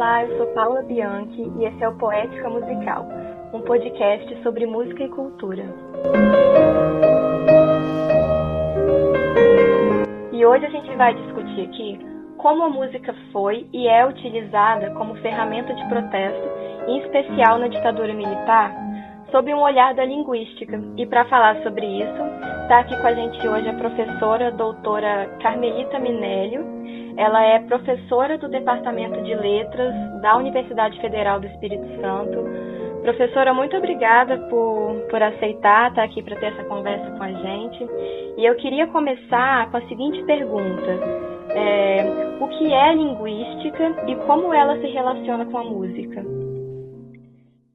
Olá, eu sou Paula Bianchi e esse é o Poética Musical, um podcast sobre música e cultura. E hoje a gente vai discutir aqui como a música foi e é utilizada como ferramenta de protesto, em especial na ditadura militar, sob um olhar da linguística. E para falar sobre isso, está aqui com a gente hoje a professora doutora Carmelita Minélio, ela é professora do Departamento de Letras da Universidade Federal do Espírito Santo. Professora, muito obrigada por, por aceitar estar aqui para ter essa conversa com a gente. E eu queria começar com a seguinte pergunta: é, O que é linguística e como ela se relaciona com a música?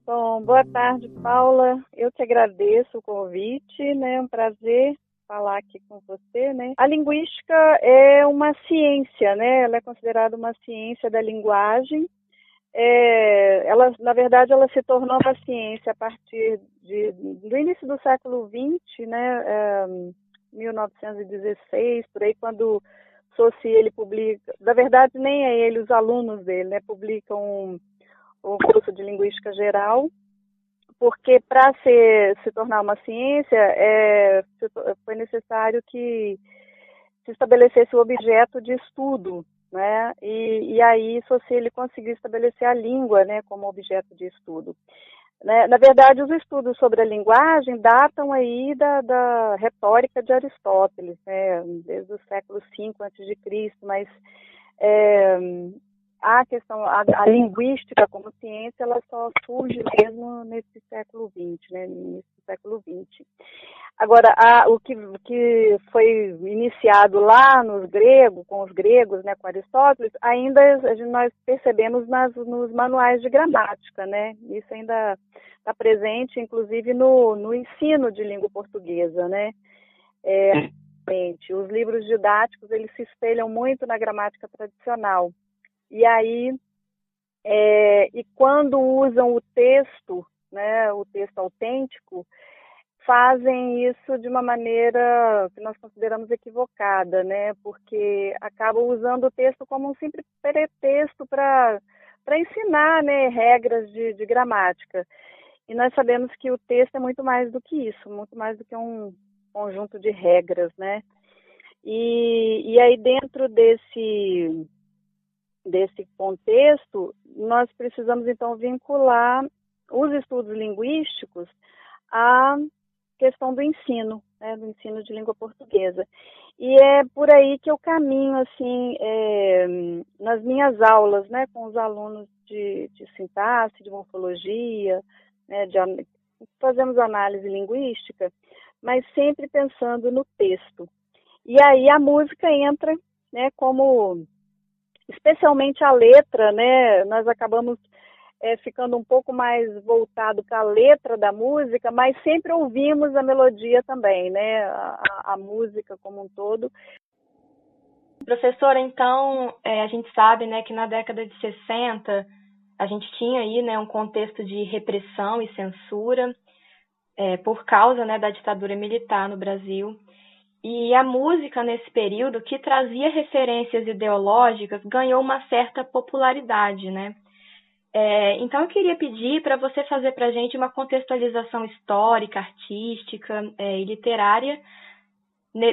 Bom, boa tarde, Paula. Eu te agradeço o convite, né? É um prazer falar aqui com você, né? A linguística é uma ciência, né? Ela é considerada uma ciência da linguagem. É, ela, na verdade, ela se tornou uma ciência a partir de, do início do século XX, né? É, 1916, por aí, quando Saussure ele publica, na verdade nem é ele, os alunos dele, né? Publicam um, um curso de linguística geral porque para se, tornar uma ciência é, foi necessário que se estabelecesse o objeto de estudo, né? E, e aí se ele conseguiu estabelecer a língua, né, como objeto de estudo. Né? Na verdade, os estudos sobre a linguagem datam aí da, da retórica de Aristóteles, né? Desde o século V a.C., mas é, a questão, a, a, linguística como ciência, ela só surge mesmo nesse século XX, né, nesse século XX. Agora, a, o, que, que foi iniciado lá nos gregos, com os gregos, né, com Aristóteles, ainda nós percebemos nas, nos manuais de gramática, né, isso ainda está presente, inclusive, no, no ensino de língua portuguesa, né, é, os livros didáticos, eles se espelham muito na gramática tradicional, e aí, é, e quando usam o texto, né, o texto autêntico, fazem isso de uma maneira que nós consideramos equivocada, né? Porque acabam usando o texto como um simples pretexto para para ensinar, né, regras de, de gramática. E nós sabemos que o texto é muito mais do que isso, muito mais do que um conjunto de regras, né? E, e aí dentro desse desse contexto, nós precisamos então vincular os estudos linguísticos à questão do ensino, né, do ensino de língua portuguesa. E é por aí que eu caminho, assim, é, nas minhas aulas, né, com os alunos de, de sintaxe, de morfologia, né, de, fazemos análise linguística, mas sempre pensando no texto. E aí a música entra, né, como especialmente a letra, né? Nós acabamos é, ficando um pouco mais voltado para a letra da música, mas sempre ouvimos a melodia também, né? A, a música como um todo. Professora, então, é, a gente sabe né, que na década de 60 a gente tinha aí né, um contexto de repressão e censura é, por causa né, da ditadura militar no Brasil. E a música nesse período, que trazia referências ideológicas, ganhou uma certa popularidade, né? É, então eu queria pedir para você fazer para a gente uma contextualização histórica, artística é, e literária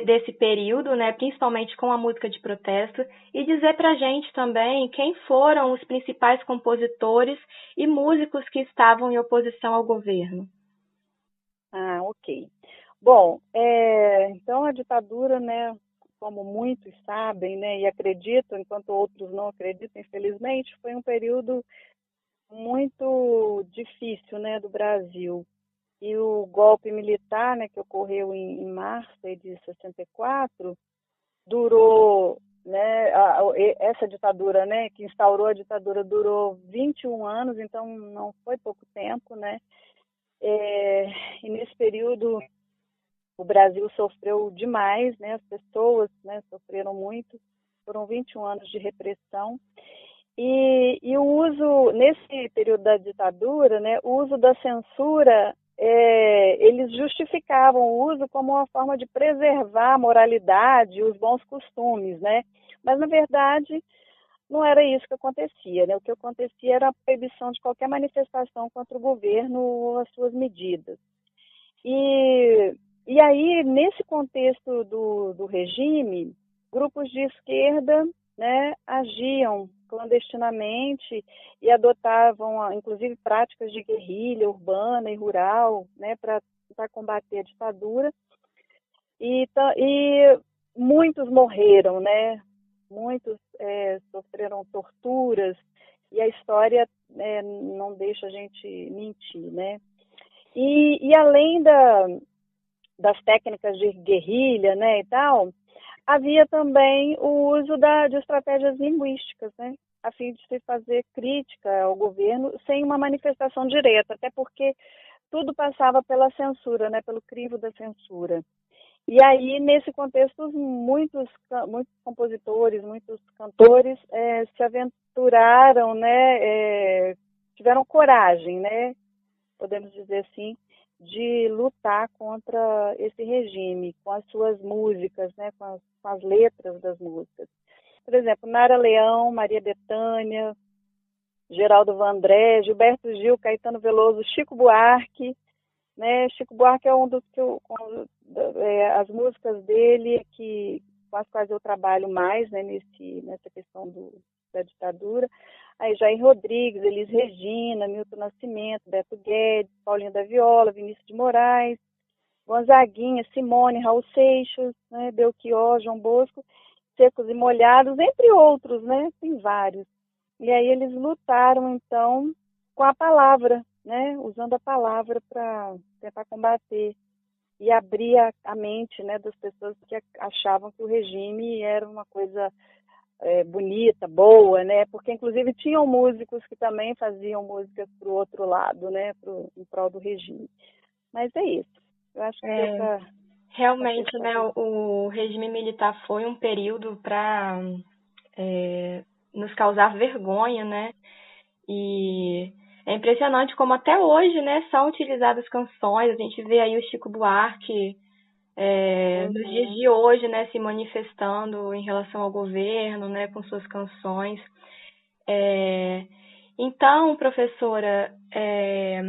desse período, né, principalmente com a música de protesto, e dizer para a gente também quem foram os principais compositores e músicos que estavam em oposição ao governo. Ah, ok. Bom, é, a ditadura, né, como muitos sabem, né, e acreditam, enquanto outros não acreditam, infelizmente, foi um período muito difícil, né, do Brasil. E o golpe militar, né, que ocorreu em, em março de 64, durou, né, a, essa ditadura, né, que instaurou a ditadura durou 21 anos, então não foi pouco tempo, né. É, e nesse período o Brasil sofreu demais, né? As pessoas né, sofreram muito. Foram 21 anos de repressão. E, e o uso, nesse período da ditadura, né, o uso da censura, é, eles justificavam o uso como uma forma de preservar a moralidade e os bons costumes, né? Mas, na verdade, não era isso que acontecia, né? O que acontecia era a proibição de qualquer manifestação contra o governo ou as suas medidas. E, e aí, nesse contexto do, do regime, grupos de esquerda né, agiam clandestinamente e adotavam, inclusive, práticas de guerrilha urbana e rural né, para combater a ditadura. E, e muitos morreram, né? Muitos é, sofreram torturas e a história é, não deixa a gente mentir, né? E, e além da, das técnicas de guerrilha, né, e tal, havia também o uso da, de estratégias linguísticas, né, a fim de se fazer crítica ao governo sem uma manifestação direta, até porque tudo passava pela censura, né, pelo crivo da censura. E aí, nesse contexto, muitos, muitos compositores, muitos cantores é, se aventuraram, né, é, tiveram coragem, né, podemos dizer assim, de lutar contra esse regime, com as suas músicas, né, com as, com as letras das músicas. Por exemplo, Nara Leão, Maria Bethânia, Geraldo Vandré, Gilberto Gil, Caetano Veloso, Chico Buarque, né? Chico Buarque é um dos que eu, é, as músicas dele que com as quais eu trabalho mais, né, nesse nessa questão do, da ditadura. Aí Jair Rodrigues, Elis Regina, Milton Nascimento, Beto Guedes, Paulinho da Viola, Vinícius de Moraes, Gonzaguinha, Simone, Raul Seixas, né, Belchior, João Bosco, Secos e Molhados, entre outros, né? Tem vários. E aí eles lutaram, então, com a palavra, né? Usando a palavra para tentar combater e abrir a, a, mente, né, das pessoas que achavam que o regime era uma coisa é, bonita, boa, né? Porque inclusive tinham músicos que também faziam músicas para o outro lado, né? Pro, em prol do regime. Mas é isso. Eu acho que é, essa, realmente, essa né? O, o, regime militar foi um período para é, nos causar vergonha, né? E é impressionante como até hoje, né, são utilizadas canções. A gente vê aí o Chico Buarque é, uhum. nos dias de hoje, né, se manifestando em relação ao governo, né, com suas canções. É, então, professora, é,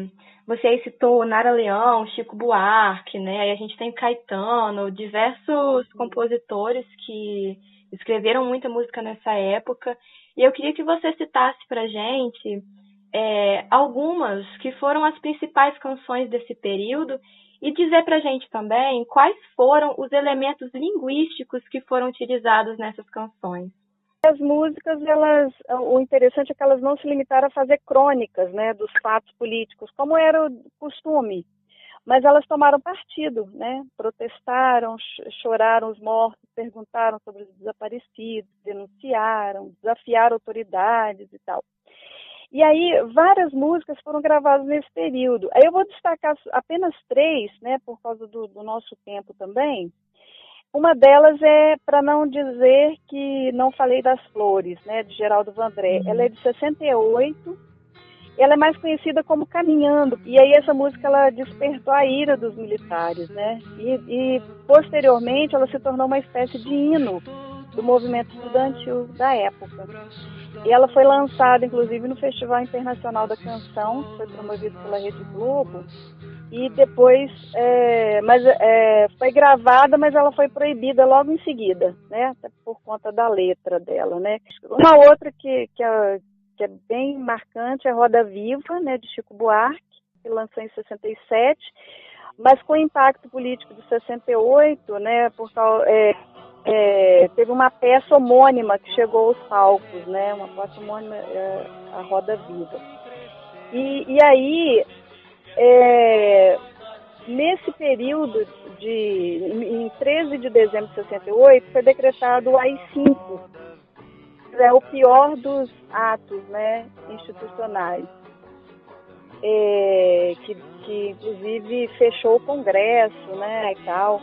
você aí citou Nara Leão, Chico Buarque, né? Aí a gente tem Caetano, diversos compositores que escreveram muita música nessa época. E eu queria que você citasse pra gente é, algumas que foram as principais canções desse período e dizer para a gente também quais foram os elementos linguísticos que foram utilizados nessas canções. As músicas, elas, o interessante é que elas não se limitaram a fazer crônicas, né, dos fatos políticos, como era o costume, mas elas tomaram partido, né, protestaram, choraram os mortos, perguntaram sobre os desaparecidos, denunciaram, desafiaram autoridades e tal. E aí, várias músicas foram gravadas nesse período. Aí eu vou destacar apenas três, né, por causa do, do nosso tempo também. Uma delas é para não dizer que não falei das flores, né, de Geraldo Vandré. Uhum. Ela é de 68. Ela é mais conhecida como Caminhando. E aí essa música ela despertou a ira dos militares, né? E, e posteriormente ela se tornou uma espécie de hino do movimento estudantil da época. E ela foi lançada, inclusive, no Festival Internacional da Canção, foi promovido pela Rede Globo. E depois, é, mas é, foi gravada, mas ela foi proibida logo em seguida, né? Até por conta da letra dela, né? Uma outra que, que, é, que é bem marcante é Roda Viva, né? De Chico Buarque, que lançou em 67, mas com o impacto político de 68, né? Por tal, é, é, teve uma peça homônima que chegou aos palcos, né? Uma peça homônima, é, a Roda Viva. E, e aí, é, nesse período de, em 13 de dezembro de 68, foi decretado o AI-5, é o pior dos atos, né, institucionais. É, que, que inclusive fechou o Congresso, né, e tal.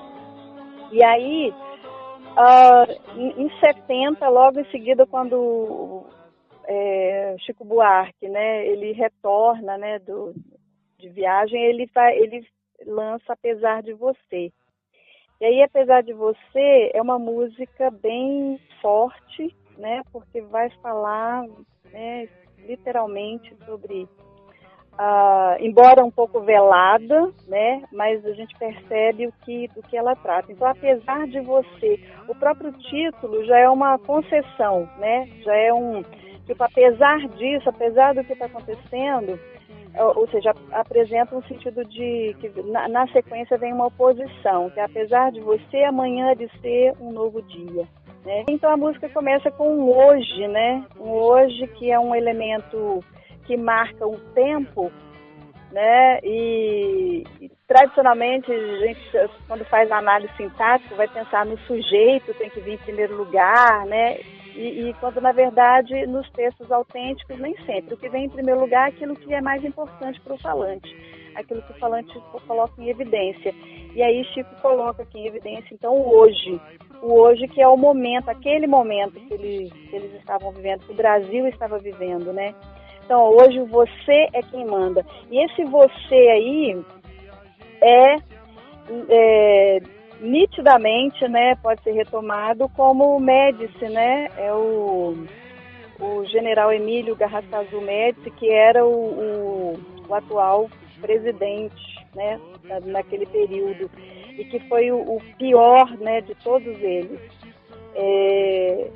E aí, Uh, em, 70, logo em seguida, quando é, Chico Buarque, né, ele retorna, né, do, de viagem, ele, vai, ele lança Apesar de Você. E aí, Apesar de Você, é uma música bem forte, né? Porque vai falar, né, literalmente sobre Uh, embora um pouco velada, né, mas a gente percebe o que, do que ela trata. Então, apesar de você, o próprio título já é uma concessão, né, já é um, tipo, apesar disso, apesar do que está acontecendo, ou seja, apresenta um sentido de que na, na, sequência vem uma oposição, que apesar de você, amanhã de ser um novo dia. Né? Então a música começa com um hoje, né? Um hoje que é um elemento que marca o tempo, né? E, tradicionalmente a gente quando faz análise sintática vai pensar no sujeito tem que vir em primeiro lugar, né? E, e, quando na verdade nos textos autênticos nem sempre o que vem em primeiro lugar é aquilo que é mais importante para o falante, aquilo que o falante coloca em evidência. E aí Chico coloca aqui em evidência então o hoje, o hoje que é o momento, aquele momento que eles, que eles estavam vivendo, que o Brasil estava vivendo, né? Então, hoje você é quem manda. E esse você aí é, é nitidamente, né, pode ser retomado como Médici, né? É o, o general Emílio Garrastazu Médici, que era o, o, o atual presidente, né, naquele período e que foi o, o pior, né, de todos eles. É,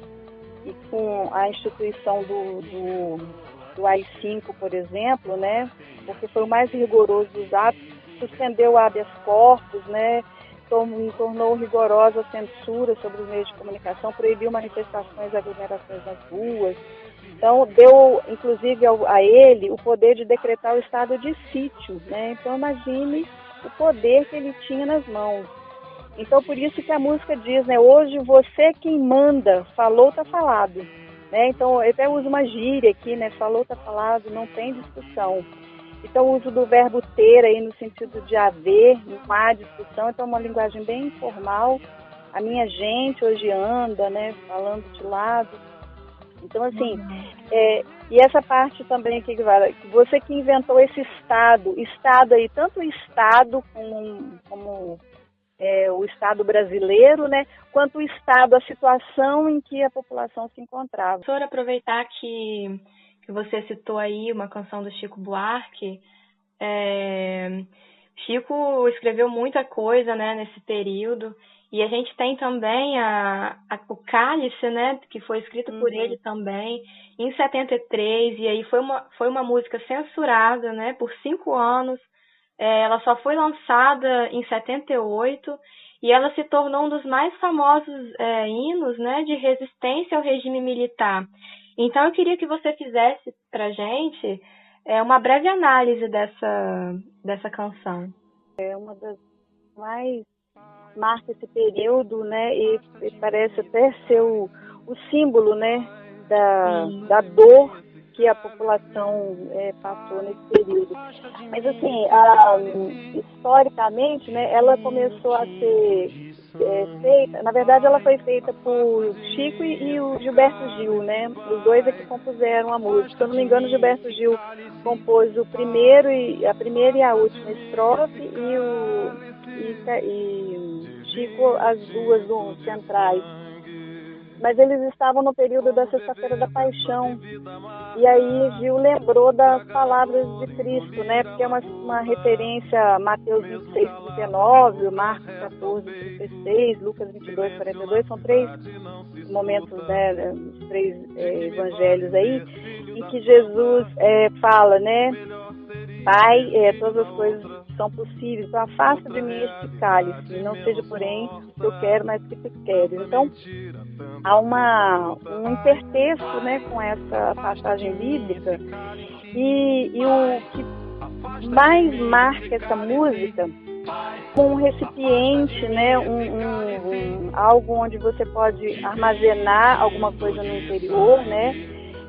e com a instituição do, do do AI-5, por exemplo, né, porque foi o mais rigoroso dos atos, suspendeu o habeas corpus, né, tornou rigorosa a censura sobre os meios de comunicação, proibiu manifestações aglomerações nas ruas. Então, deu, inclusive, a ele o poder de decretar o estado de sítio. Né? Então, imagine o poder que ele tinha nas mãos. Então, por isso que a música diz, né? Hoje você quem manda, falou, tá falado. Né? Então, eu até uso uma gíria aqui, né? Falou, tá falado, não tem discussão. Então, o uso do verbo ter aí no sentido de haver, não há discussão, então é uma linguagem bem informal. A minha gente hoje anda, né, falando de lado. Então, assim, uhum. é, e essa parte também aqui você que inventou esse Estado, Estado aí, tanto Estado como, como é, o Estado brasileiro, né, quanto o Estado, a situação em que a população se encontrava. Professor, aproveitar que, que você citou aí uma canção do Chico Buarque, é, Chico escreveu muita coisa né, nesse período, e a gente tem também a, a, o Cálice, né, que foi escrito uhum. por ele também, em 73, e aí foi uma, foi uma música censurada né, por cinco anos, ela só foi lançada em 78 e ela se tornou um dos mais famosos é, hinos né, de resistência ao regime militar. Então eu queria que você fizesse para gente é, uma breve análise dessa, dessa canção. É uma das mais marca esse período, né? E, e parece até ser o, o símbolo, né? Da, da dor que a população é, passou nesse período. Mas assim, a, historicamente, né, ela começou a ser é, feita, na verdade ela foi feita por Chico e, e, o Gilberto Gil, né? Os dois é que compuseram a música. Se eu não me engano, o Gilberto Gil compôs o primeiro e a primeira e a última estrofe e o e, e Chico as duas do, centrais mas eles estavam no período da Sexta-feira da Paixão. E aí Gil lembrou das palavras de Cristo, né? Porque é uma, uma referência Mateus 26, 39, Marcos 14, 36, Lucas 22, 42, são três momentos, né? Três é, evangelhos aí, em que Jesus é, fala, né? Pai, é, todas as coisas são possíveis, então afasta de mim este cálice, não seja porém o que eu quero, mas o que tu queres. Então, há uma, um intertexto né, com essa passagem bíblica. E, e o que mais marca essa música um recipiente, né, um, um, um, algo onde você pode armazenar alguma coisa no interior, né,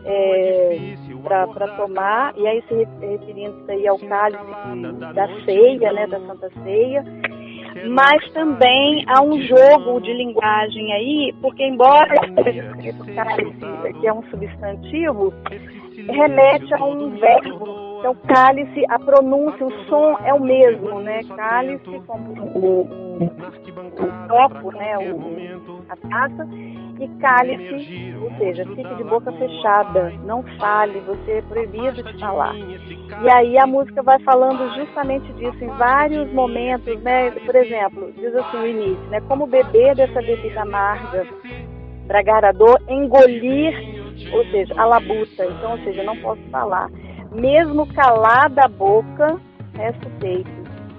é, para tomar, e aí se referindo aí ao cálice da ceia, né, da Santa Ceia, mas também há um jogo de linguagem aí, porque embora que é um substantivo, remete a um verbo. Então, cálice, a pronúncia, o som é o mesmo, né? Cálice, como o, o, o copo, né? O, a taça, e cale-se, ou seja, fique de boca fechada, não fale, você é proibido de falar. E aí a música vai falando justamente disso em vários momentos, né? Por exemplo, diz assim o início, né? Como beber dessa bebida amarga, dragar a dor, engolir, ou seja, a labuta. Então, ou seja, não posso falar. Mesmo calada a boca, resta o peito.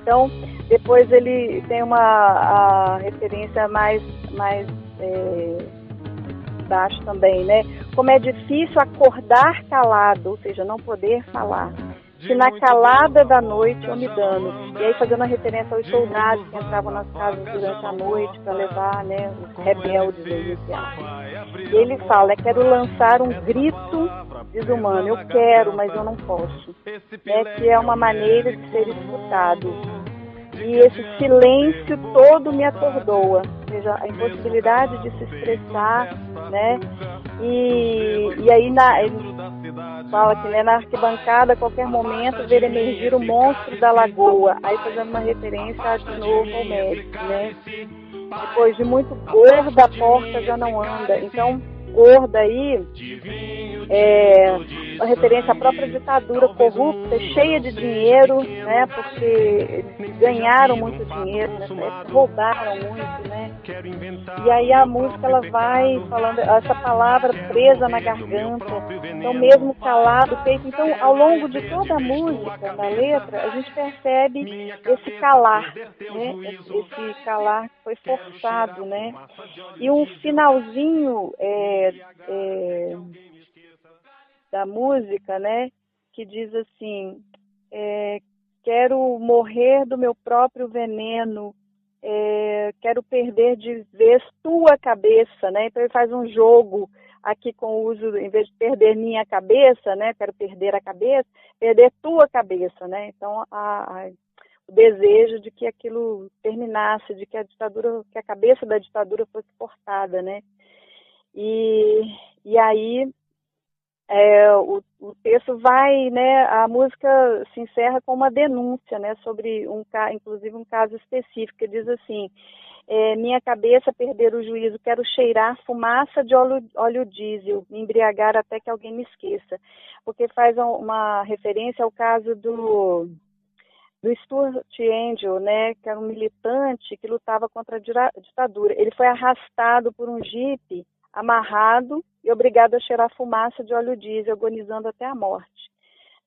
Então, depois ele tem uma referência mais, mais é, baixo também, né? Como é difícil acordar calado, ou seja, não poder falar. Se na calada da noite eu me dano. E aí fazendo a referência aos soldados que entravam nas casas durante a noite para levar né, os rebeldes iniciais. E ele fala, quero lançar um grito desumano. Eu quero, mas eu não posso. Né, que é uma maneira de ser escutado e esse silêncio todo me atordoa, seja, a impossibilidade de se expressar, né? E, e aí na, fala que né, na arquibancada, a qualquer momento, ver emergir o monstro da lagoa, aí fazendo uma referência de novo ao médico, né? Depois de muito gorda, a porta já não anda. Então, gorda aí é uma referência à própria ditadura corrupta, cheia de dinheiro, né? Porque ganharam muito dinheiro época, roubaram muito, né? E aí a música ela vai falando essa palavra presa na garganta, então mesmo calado, peito. Então ao longo de toda a música, na letra, a gente percebe esse calar, né? Esse calar que foi forçado, né? E o finalzinho é, é, da música, né? Que diz assim: é, quero morrer do meu próprio veneno, é, quero perder de vez tua cabeça, né? Então ele faz um jogo aqui com o uso, em vez de perder minha cabeça, né? Quero perder a cabeça, perder tua cabeça, né? Então a, a, o desejo de que aquilo terminasse, de que a ditadura, que a cabeça da ditadura fosse cortada, né? E, e aí é, o, o, texto vai, né, a música se encerra com uma denúncia, né, sobre um, inclusive um caso específico, que diz assim, é, minha cabeça perder o juízo, quero cheirar fumaça de óleo, óleo diesel, me embriagar até que alguém me esqueça, porque faz uma referência ao caso do do Stuart Angel, né, que era um militante que lutava contra a ditadura. Ele foi arrastado por um jipe amarrado e obrigado a cheirar fumaça de óleo diesel, agonizando até a morte.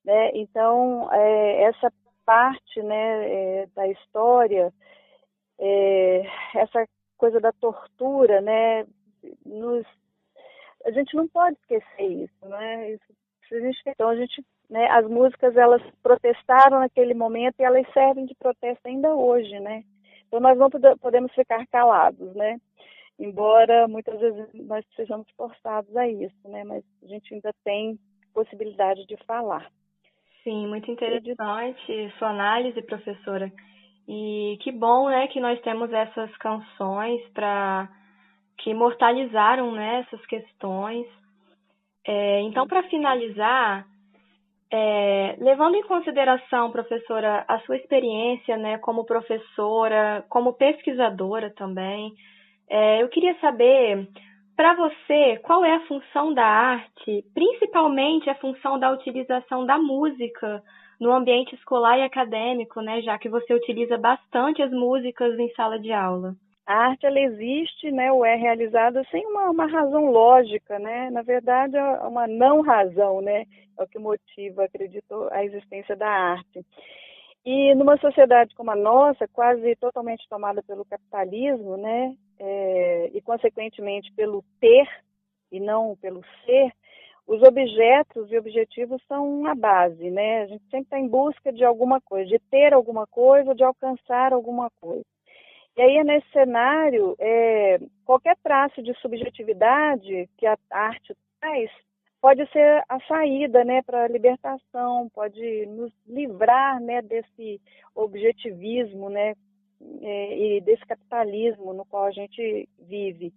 Né? Então, é, essa parte né, é, da história, é, essa coisa da tortura, né, nos, a gente não pode esquecer isso, né? Isso, então a gente, né, as músicas elas protestaram naquele momento e elas servem de protesto ainda hoje, né? Então nós não podemos ficar calados, né? Embora muitas vezes nós sejamos forçados a isso, né? Mas a gente ainda tem possibilidade de falar. Sim, muito interessante sua análise, professora. E que bom, né, que nós temos essas canções para que imortalizaram né, essas questões. É, então, para finalizar, é, levando em consideração, professora, a sua experiência né, como professora, como pesquisadora também, é, eu queria saber, para você, qual é a função da arte, principalmente a função da utilização da música no ambiente escolar e acadêmico, né, já que você utiliza bastante as músicas em sala de aula. A arte ela existe, né, ou é realizada sem uma, uma razão lógica, né? Na verdade, é uma não razão, né? É o que motiva, acredito, a existência da arte. E numa sociedade como a nossa, quase totalmente tomada pelo capitalismo, né, é, e consequentemente pelo ter e não pelo ser, os objetos e objetivos são a base, né? A gente sempre está em busca de alguma coisa, de ter alguma coisa, de alcançar alguma coisa. E aí, nesse cenário, é, qualquer traço de subjetividade que a arte traz pode ser a saída né, para a libertação, pode nos livrar né, desse objetivismo né, é, e desse capitalismo no qual a gente vive.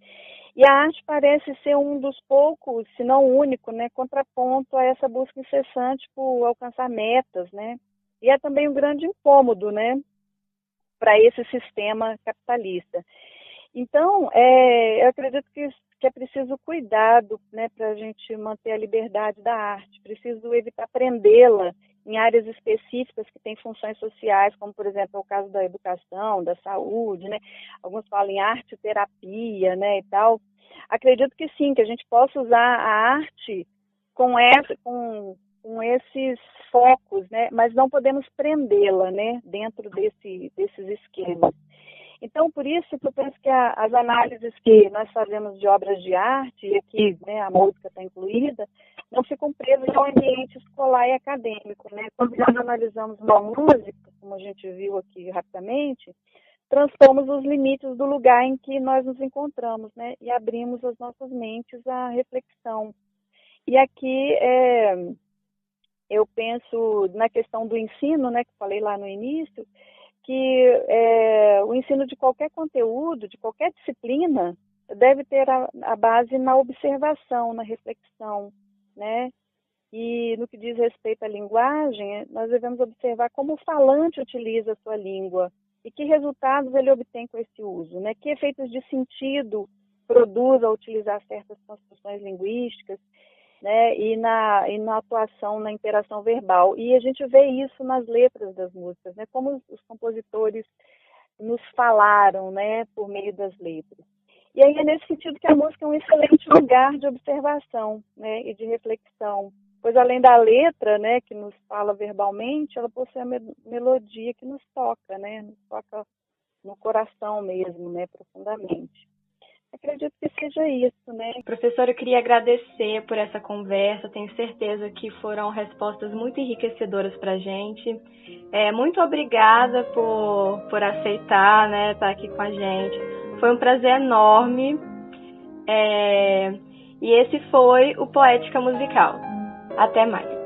E a arte parece ser um dos poucos, se não único, né, contraponto a essa busca incessante por alcançar metas, né? E é também um grande incômodo, né, para esse sistema capitalista. Então, é, eu acredito que que é preciso cuidado né, para a gente manter a liberdade da arte, preciso evitar prendê-la em áreas específicas que têm funções sociais, como por exemplo o caso da educação, da saúde, né? Alguns falam em arte terapia, né, e tal. Acredito que sim, que a gente possa usar a arte com essa, com, com esses focos, né? Mas não podemos prendê-la, né? Dentro desse, desses esquemas. Então, por isso que eu penso que a, as análises que nós fazemos de obras de arte, e aqui né, a música está incluída, não ficam presas ao ambiente escolar e acadêmico. Né? Quando nós analisamos uma música, como a gente viu aqui rapidamente, transpomos os limites do lugar em que nós nos encontramos né? e abrimos as nossas mentes à reflexão. E aqui é, eu penso na questão do ensino, né, que falei lá no início, que é, o ensino de qualquer conteúdo, de qualquer disciplina, deve ter a, a, base na observação, na reflexão, né? E no que diz respeito à linguagem, nós devemos observar como o falante utiliza a sua língua e que resultados ele obtém com esse uso, né? Que efeitos de sentido produz ao utilizar certas construções linguísticas né, e, na, e na atuação, na interação verbal. E a gente vê isso nas letras das músicas, né, como os, os compositores nos falaram né, por meio das letras. E aí é nesse sentido que a música é um excelente lugar de observação né, e de reflexão, pois além da letra, né, que nos fala verbalmente, ela possui a melodia que nos toca, né, nos toca no coração mesmo, né, profundamente. Acredito que seja isso, né? Professora, eu queria agradecer por essa conversa. Tenho certeza que foram respostas muito enriquecedoras para a gente. É, muito obrigada por, por aceitar, né, estar aqui com a gente. Foi um prazer enorme. É, e esse foi o Poética Musical. Até mais.